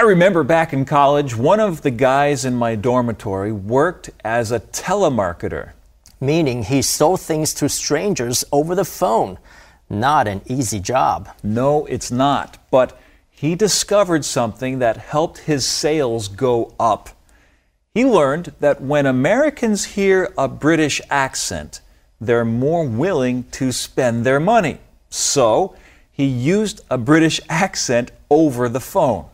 I remember back in college, one of the guys in my dormitory worked as a telemarketer. Meaning he sold things to strangers over the phone. Not an easy job. No, it's not. But he discovered something that helped his sales go up. He learned that when Americans hear a British accent, they're more willing to spend their money. So he used a British accent over the phone.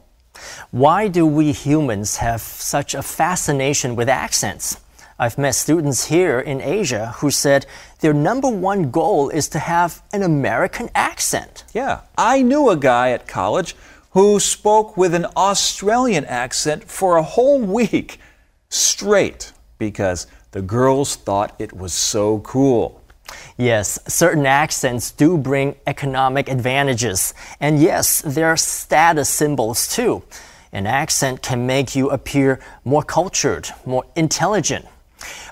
Why do we humans have such a fascination with accents? I've met students here in Asia who said their number one goal is to have an American accent. Yeah, I knew a guy at college who spoke with an Australian accent for a whole week straight because the girls thought it was so cool. Yes, certain accents do bring economic advantages. And yes, there are status symbols too. An accent can make you appear more cultured, more intelligent.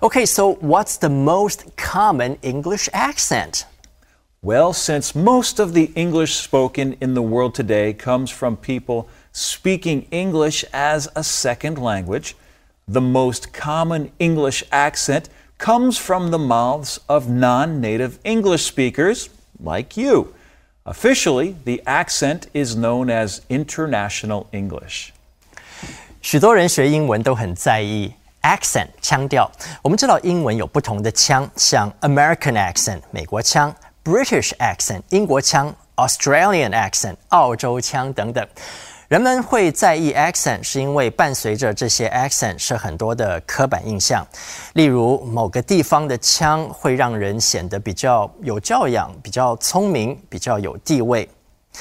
Okay, so what's the most common English accent? Well, since most of the English spoken in the world today comes from people speaking English as a second language, the most common English accent comes from the mouths of non native English speakers like you. Officially, the accent is known as International English. 许多人学英文都很在意 accent 腔调。我们知道英文有不同的腔，像 American accent 美国腔、British accent 英国腔、Australian accent 澳洲腔等等。 人们会在意 accent，是因为伴随着这些 accent 是很多的刻板印象，例如某个地方的腔会让人显得比较有教养、比较聪明、比较有地位。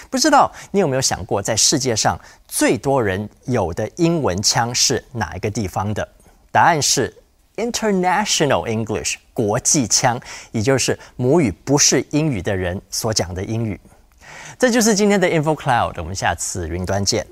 不知道你有没有想过，在世界上最多人有的英文腔是哪一个地方的？答案是 International English 国际腔，也就是母语不是英语的人所讲的英语。这就是今天的 Info Cloud，我们下次云端见。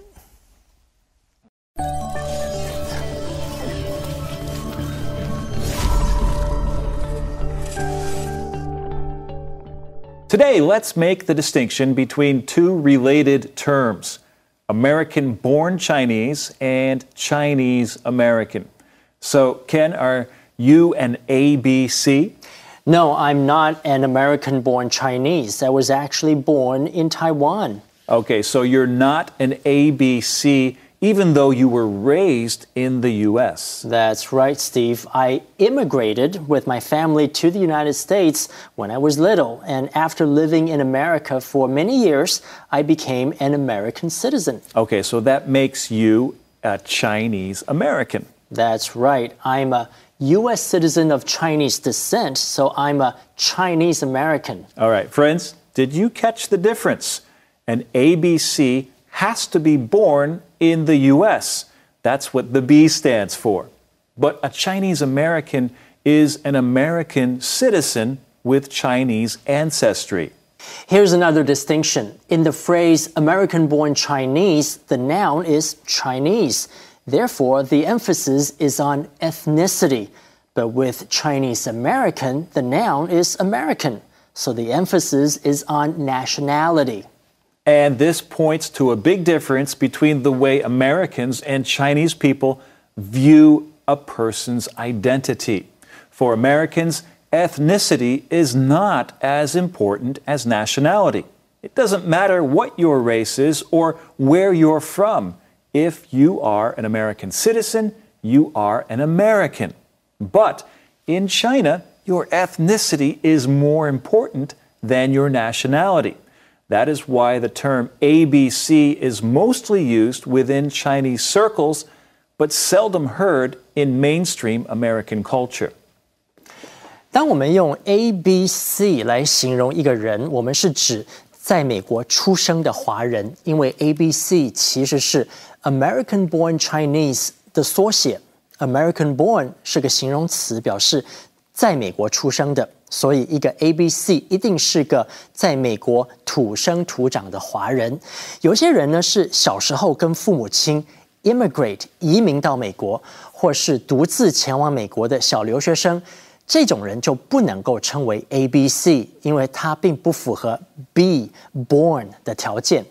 Today, let's make the distinction between two related terms American born Chinese and Chinese American. So, Ken, are you an ABC? No, I'm not an American born Chinese. I was actually born in Taiwan. Okay, so you're not an ABC even though you were raised in the US. That's right, Steve. I immigrated with my family to the United States when I was little, and after living in America for many years, I became an American citizen. Okay, so that makes you a Chinese American. That's right. I'm a U.S. citizen of Chinese descent, so I'm a Chinese American. All right, friends, did you catch the difference? An ABC has to be born in the U.S. That's what the B stands for. But a Chinese American is an American citizen with Chinese ancestry. Here's another distinction. In the phrase American born Chinese, the noun is Chinese. Therefore, the emphasis is on ethnicity. But with Chinese American, the noun is American. So the emphasis is on nationality. And this points to a big difference between the way Americans and Chinese people view a person's identity. For Americans, ethnicity is not as important as nationality. It doesn't matter what your race is or where you're from. If you are an American citizen, you are an American. But in China, your ethnicity is more important than your nationality. That is why the term ABC is mostly used within Chinese circles, but seldom heard in mainstream American culture. 当我们用 A、B、C 来形容一个人，我们是指 在美国出生的华人，因为 A、B、C 其实是 American Born Chinese 的缩写。American Born 是个形容词，表示在美国出生的。所以，一个 A、B、C 一定是个在美国土生土长的华人。有些人呢是小时候跟父母亲 immigrate 移民到美国，或是独自前往美国的小留学生，这种人就不能够称为 A、B、C，因为他并不符合 B born 的条件。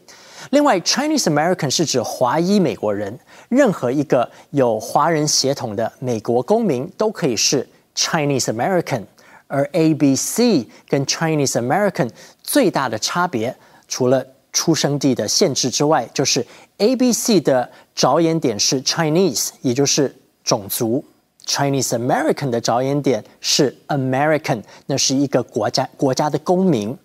另外，Chinese American 是指华裔美国人，任何一个有华人血统的美国公民都可以是 Chinese American。而 A B C 跟 Chinese American 最大的差别，除了出生地的限制之外，就是 A B C 的着眼点是 Chinese，也就是种族；Chinese American 的着眼点是 American，那是一个国家国家的公民。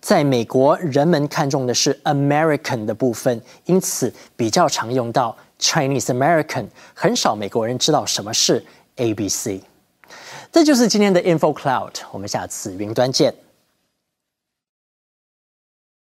在美国，人们看重的是 American 的部分，因此比较常用到 Chinese American，很少美国人知道什么是 A B C。这就是今天的 Info Cloud，我们下次云端见。